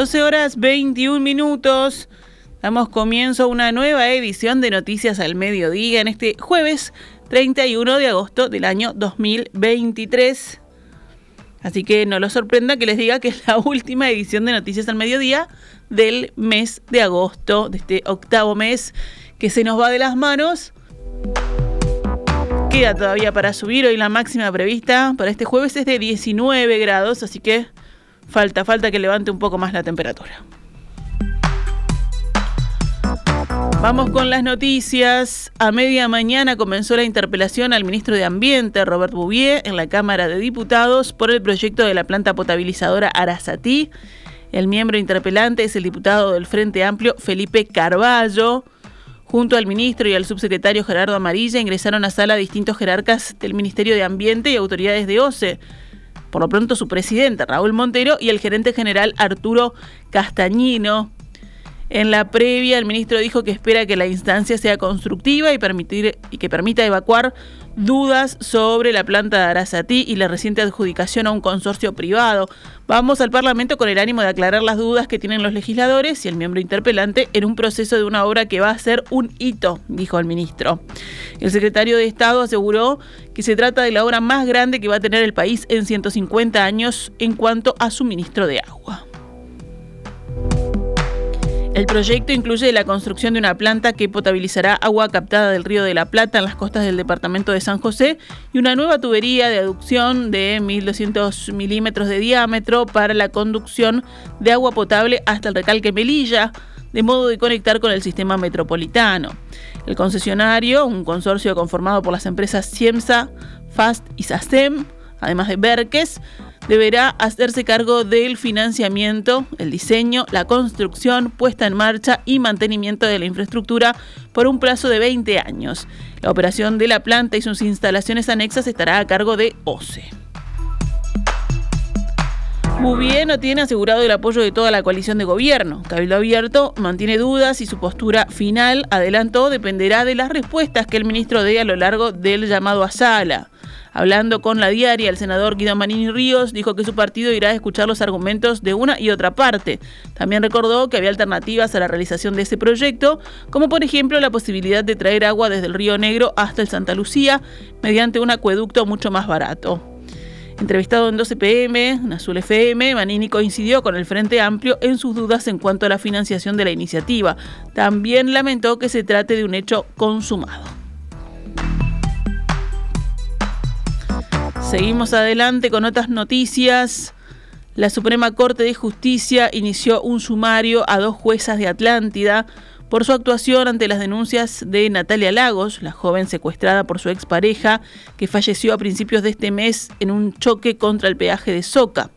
12 horas 21 minutos. Damos comienzo a una nueva edición de Noticias al Mediodía en este jueves 31 de agosto del año 2023. Así que no lo sorprenda que les diga que es la última edición de Noticias al Mediodía del mes de agosto, de este octavo mes que se nos va de las manos. Queda todavía para subir hoy la máxima prevista para este jueves es de 19 grados, así que falta, falta que levante un poco más la temperatura. Vamos con las noticias. A media mañana comenzó la interpelación al ministro de Ambiente, Robert Bouvier, en la Cámara de Diputados por el proyecto de la planta potabilizadora Arasatí. El miembro interpelante es el diputado del Frente Amplio, Felipe Carballo. Junto al ministro y al subsecretario Gerardo Amarilla ingresaron a sala distintos jerarcas del Ministerio de Ambiente y autoridades de OCE. Por lo pronto su presidente, Raúl Montero, y el gerente general Arturo Castañino. En la previa, el ministro dijo que espera que la instancia sea constructiva y, que permita evacuar dudas sobre la planta de Arasatí y la reciente adjudicación a un consorcio privado. Vamos al Parlamento con el ánimo de aclarar las dudas que tienen los legisladores y el miembro interpelante en un proceso de una obra que va a ser un hito, dijo el ministro. El secretario de Estado aseguró que se trata de la obra más grande que va a tener el país en 150 años en cuanto a suministro de agua. El proyecto incluye la construcción de una planta que potabilizará agua captada del río de la Plata en las costas del departamento de San José y una nueva tubería de aducción de 1.200 milímetros de diámetro para la conducción de agua potable hasta el recalque Melilla, de modo de conectar con el sistema metropolitano. El concesionario, un consorcio conformado por las empresas Ciemsa, FAST y SASTEM, además de Berques, deberá hacerse cargo del financiamiento, el diseño, la construcción, puesta en marcha y mantenimiento de la infraestructura por un plazo de 20 años. La operación de la planta y sus instalaciones anexas estará a cargo de OCE. bien, no tiene asegurado el apoyo de toda la coalición de gobierno. Cabildo Abierto mantiene dudas y su postura final, adelantó, dependerá de las respuestas que el ministro dé a lo largo del llamado a sala. Hablando con la diaria, el senador Guido Manini Ríos dijo que su partido irá a escuchar los argumentos de una y otra parte. También recordó que había alternativas a la realización de ese proyecto, como por ejemplo la posibilidad de traer agua desde el Río Negro hasta el Santa Lucía mediante un acueducto mucho más barato. Entrevistado en 12 pm, en Azul FM, Manini coincidió con el Frente Amplio en sus dudas en cuanto a la financiación de la iniciativa. También lamentó que se trate de un hecho consumado. Seguimos adelante con otras noticias. La Suprema Corte de Justicia inició un sumario a dos juezas de Atlántida por su actuación ante las denuncias de Natalia Lagos, la joven secuestrada por su expareja, que falleció a principios de este mes en un choque contra el peaje de Soca.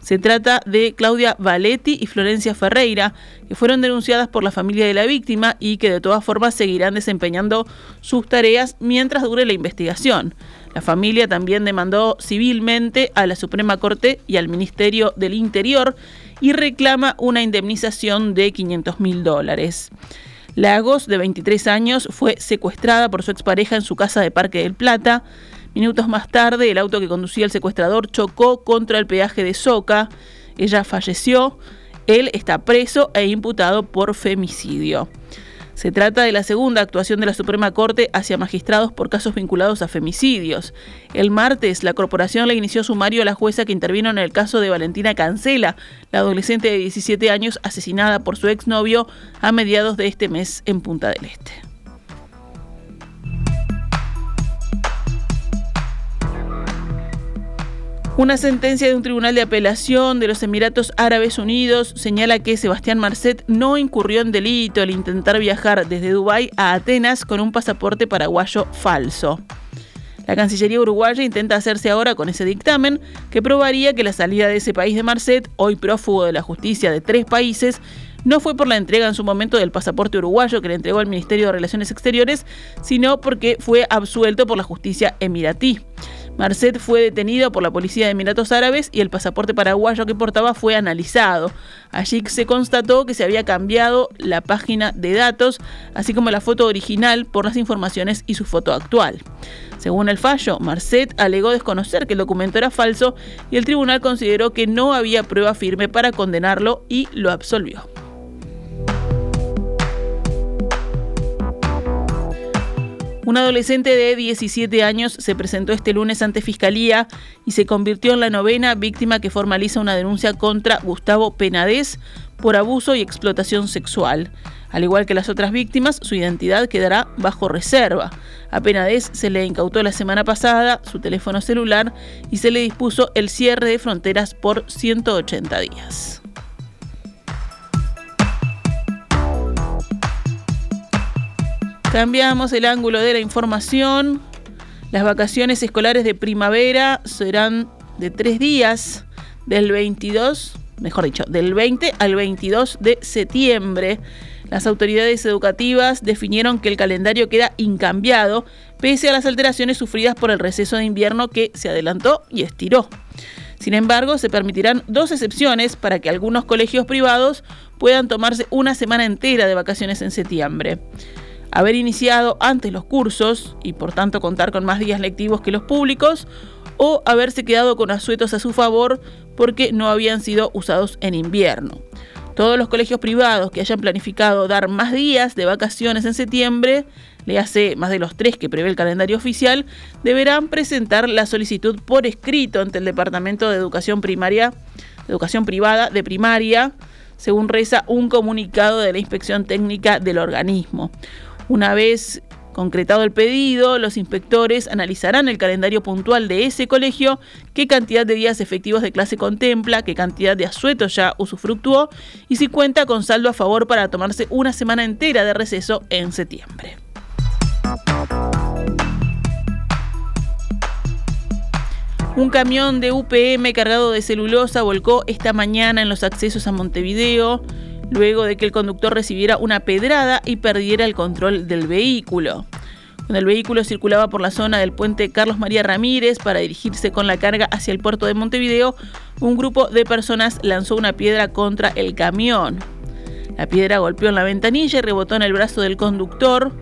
Se trata de Claudia Valetti y Florencia Ferreira, que fueron denunciadas por la familia de la víctima y que de todas formas seguirán desempeñando sus tareas mientras dure la investigación. La familia también demandó civilmente a la Suprema Corte y al Ministerio del Interior y reclama una indemnización de 500 mil dólares. Lagos, de 23 años, fue secuestrada por su expareja en su casa de Parque del Plata. Minutos más tarde, el auto que conducía el secuestrador chocó contra el peaje de Soca. Ella falleció. Él está preso e imputado por femicidio. Se trata de la segunda actuación de la Suprema Corte hacia magistrados por casos vinculados a femicidios. El martes, la corporación le inició sumario a la jueza que intervino en el caso de Valentina Cancela, la adolescente de 17 años asesinada por su exnovio a mediados de este mes en Punta del Este. Una sentencia de un tribunal de apelación de los Emiratos Árabes Unidos señala que Sebastián Marcet no incurrió en delito al intentar viajar desde Dubái a Atenas con un pasaporte paraguayo falso. La Cancillería uruguaya intenta hacerse ahora con ese dictamen que probaría que la salida de ese país de Marcet, hoy prófugo de la justicia de tres países, no fue por la entrega en su momento del pasaporte uruguayo que le entregó al Ministerio de Relaciones Exteriores, sino porque fue absuelto por la justicia emiratí. Marcet fue detenido por la policía de Emiratos Árabes y el pasaporte paraguayo que portaba fue analizado. Allí se constató que se había cambiado la página de datos, así como la foto original por las informaciones y su foto actual. Según el fallo, Marcet alegó desconocer que el documento era falso y el tribunal consideró que no había prueba firme para condenarlo y lo absolvió. Un adolescente de 17 años se presentó este lunes ante Fiscalía y se convirtió en la novena víctima que formaliza una denuncia contra Gustavo Penadez por abuso y explotación sexual. Al igual que las otras víctimas, su identidad quedará bajo reserva. A Penadez se le incautó la semana pasada su teléfono celular y se le dispuso el cierre de fronteras por 180 días. Cambiamos el ángulo de la información. Las vacaciones escolares de primavera serán de tres días, del 22, mejor dicho, del 20 al 22 de septiembre. Las autoridades educativas definieron que el calendario queda incambiado pese a las alteraciones sufridas por el receso de invierno que se adelantó y estiró. Sin embargo, se permitirán dos excepciones para que algunos colegios privados puedan tomarse una semana entera de vacaciones en septiembre haber iniciado antes los cursos y por tanto contar con más días lectivos que los públicos, o haberse quedado con asuetos a su favor porque no habían sido usados en invierno. Todos los colegios privados que hayan planificado dar más días de vacaciones en septiembre, le hace más de los tres que prevé el calendario oficial, deberán presentar la solicitud por escrito ante el Departamento de Educación Primaria, Educación Privada de Primaria, según reza un comunicado de la Inspección Técnica del organismo. Una vez concretado el pedido, los inspectores analizarán el calendario puntual de ese colegio, qué cantidad de días efectivos de clase contempla, qué cantidad de asuetos ya usufructuó y si cuenta con saldo a favor para tomarse una semana entera de receso en septiembre. Un camión de UPM cargado de celulosa volcó esta mañana en los accesos a Montevideo luego de que el conductor recibiera una pedrada y perdiera el control del vehículo. Cuando el vehículo circulaba por la zona del puente Carlos María Ramírez para dirigirse con la carga hacia el puerto de Montevideo, un grupo de personas lanzó una piedra contra el camión. La piedra golpeó en la ventanilla y rebotó en el brazo del conductor,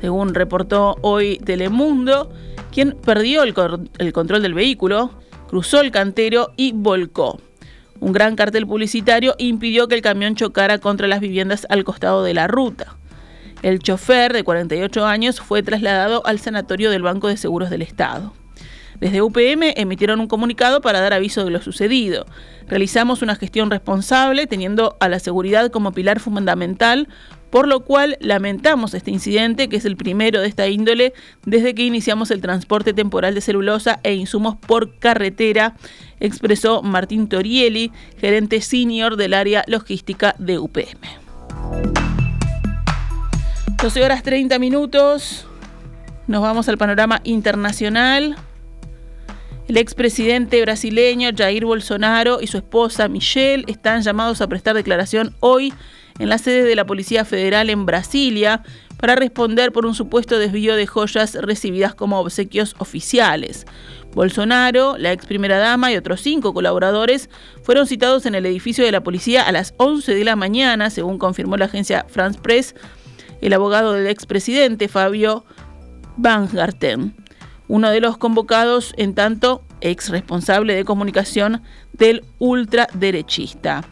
según reportó hoy Telemundo, quien perdió el, el control del vehículo, cruzó el cantero y volcó. Un gran cartel publicitario impidió que el camión chocara contra las viviendas al costado de la ruta. El chofer, de 48 años, fue trasladado al sanatorio del Banco de Seguros del Estado. Desde UPM emitieron un comunicado para dar aviso de lo sucedido. Realizamos una gestión responsable teniendo a la seguridad como pilar fundamental por lo cual lamentamos este incidente, que es el primero de esta índole desde que iniciamos el transporte temporal de celulosa e insumos por carretera, expresó Martín Torielli, gerente senior del área logística de UPM. 12 horas 30 minutos, nos vamos al panorama internacional. El expresidente brasileño Jair Bolsonaro y su esposa Michelle están llamados a prestar declaración hoy en la sede de la Policía Federal en Brasilia para responder por un supuesto desvío de joyas recibidas como obsequios oficiales. Bolsonaro, la ex primera dama y otros cinco colaboradores fueron citados en el edificio de la policía a las 11 de la mañana, según confirmó la agencia France Press, el abogado del expresidente Fabio Garten, uno de los convocados en tanto ex responsable de comunicación del ultraderechista.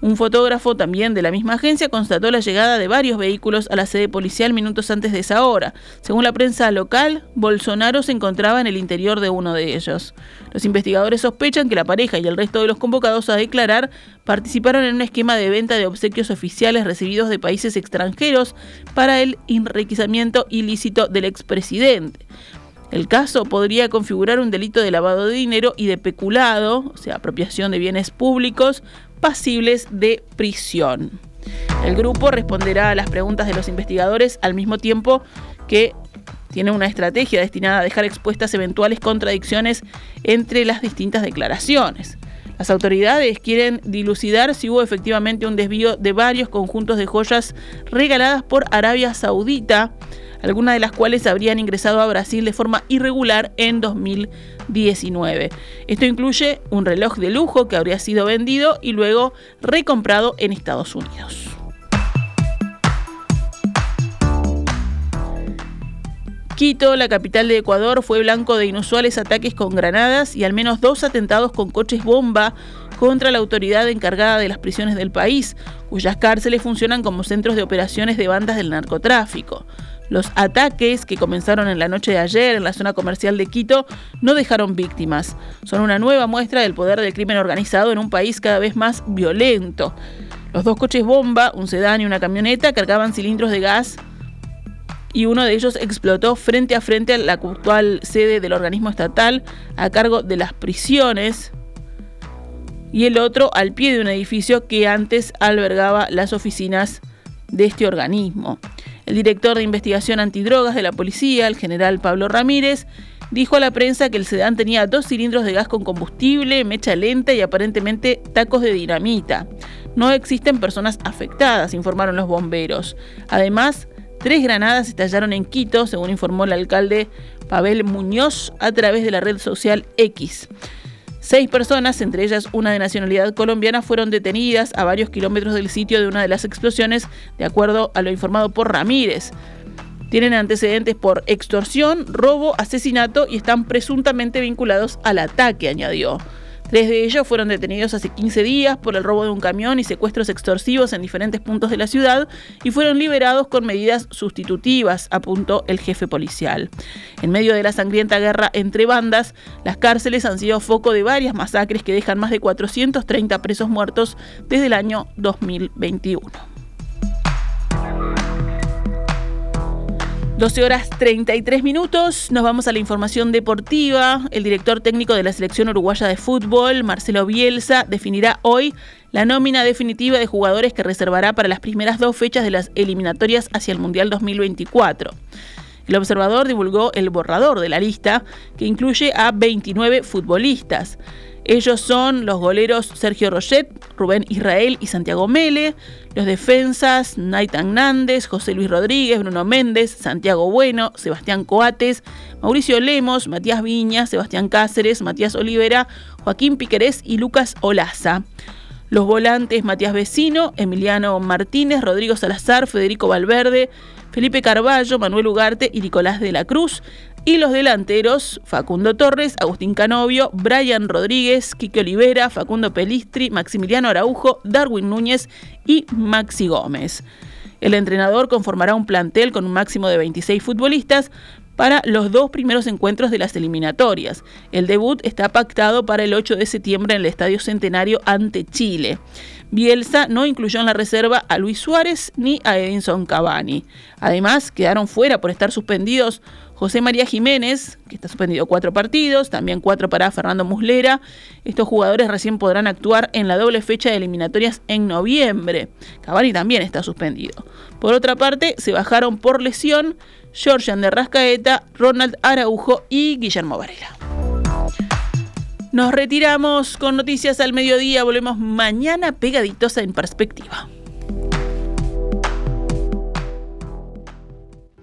Un fotógrafo también de la misma agencia constató la llegada de varios vehículos a la sede policial minutos antes de esa hora. Según la prensa local, Bolsonaro se encontraba en el interior de uno de ellos. Los investigadores sospechan que la pareja y el resto de los convocados a declarar participaron en un esquema de venta de obsequios oficiales recibidos de países extranjeros para el enriquecimiento ilícito del expresidente. El caso podría configurar un delito de lavado de dinero y de peculado, o sea, apropiación de bienes públicos, pasibles de prisión. El grupo responderá a las preguntas de los investigadores al mismo tiempo que tiene una estrategia destinada a dejar expuestas eventuales contradicciones entre las distintas declaraciones. Las autoridades quieren dilucidar si hubo efectivamente un desvío de varios conjuntos de joyas regaladas por Arabia Saudita algunas de las cuales habrían ingresado a Brasil de forma irregular en 2019. Esto incluye un reloj de lujo que habría sido vendido y luego recomprado en Estados Unidos. Quito, la capital de Ecuador, fue blanco de inusuales ataques con granadas y al menos dos atentados con coches bomba contra la autoridad encargada de las prisiones del país, cuyas cárceles funcionan como centros de operaciones de bandas del narcotráfico. Los ataques que comenzaron en la noche de ayer en la zona comercial de Quito no dejaron víctimas. Son una nueva muestra del poder del crimen organizado en un país cada vez más violento. Los dos coches bomba, un sedán y una camioneta, cargaban cilindros de gas y uno de ellos explotó frente a frente a la actual sede del organismo estatal a cargo de las prisiones y el otro al pie de un edificio que antes albergaba las oficinas de este organismo. El director de investigación antidrogas de la policía, el general Pablo Ramírez, dijo a la prensa que el sedán tenía dos cilindros de gas con combustible, mecha lenta y aparentemente tacos de dinamita. No existen personas afectadas, informaron los bomberos. Además, tres granadas estallaron en Quito, según informó el alcalde Pavel Muñoz a través de la red social X. Seis personas, entre ellas una de nacionalidad colombiana, fueron detenidas a varios kilómetros del sitio de una de las explosiones, de acuerdo a lo informado por Ramírez. Tienen antecedentes por extorsión, robo, asesinato y están presuntamente vinculados al ataque, añadió. Tres de ellos fueron detenidos hace 15 días por el robo de un camión y secuestros extorsivos en diferentes puntos de la ciudad y fueron liberados con medidas sustitutivas, apuntó el jefe policial. En medio de la sangrienta guerra entre bandas, las cárceles han sido foco de varias masacres que dejan más de 430 presos muertos desde el año 2021. 12 horas 33 minutos, nos vamos a la información deportiva. El director técnico de la selección uruguaya de fútbol, Marcelo Bielsa, definirá hoy la nómina definitiva de jugadores que reservará para las primeras dos fechas de las eliminatorias hacia el Mundial 2024. El observador divulgó el borrador de la lista, que incluye a 29 futbolistas. Ellos son los goleros Sergio Rochet, Rubén Israel y Santiago Mele, los defensas Nathan Nández, José Luis Rodríguez, Bruno Méndez, Santiago Bueno, Sebastián Coates, Mauricio Lemos, Matías Viña, Sebastián Cáceres, Matías Olivera, Joaquín Piquerés y Lucas Olaza. Los volantes Matías Vecino, Emiliano Martínez, Rodrigo Salazar, Federico Valverde, Felipe Carballo, Manuel Ugarte y Nicolás de la Cruz. Y los delanteros, Facundo Torres, Agustín Canovio, Brian Rodríguez, Quique Olivera, Facundo Pelistri, Maximiliano Araujo, Darwin Núñez y Maxi Gómez. El entrenador conformará un plantel con un máximo de 26 futbolistas para los dos primeros encuentros de las eliminatorias. El debut está pactado para el 8 de septiembre en el Estadio Centenario ante Chile. Bielsa no incluyó en la reserva a Luis Suárez ni a Edinson Cavani. Además, quedaron fuera por estar suspendidos José María Jiménez, que está suspendido cuatro partidos, también cuatro para Fernando Muslera. Estos jugadores recién podrán actuar en la doble fecha de eliminatorias en noviembre. Cavani también está suspendido. Por otra parte, se bajaron por lesión Georgian de Rascaeta, Ronald Araujo y Guillermo Varela. Nos retiramos con noticias al mediodía. Volvemos mañana pegaditos en perspectiva.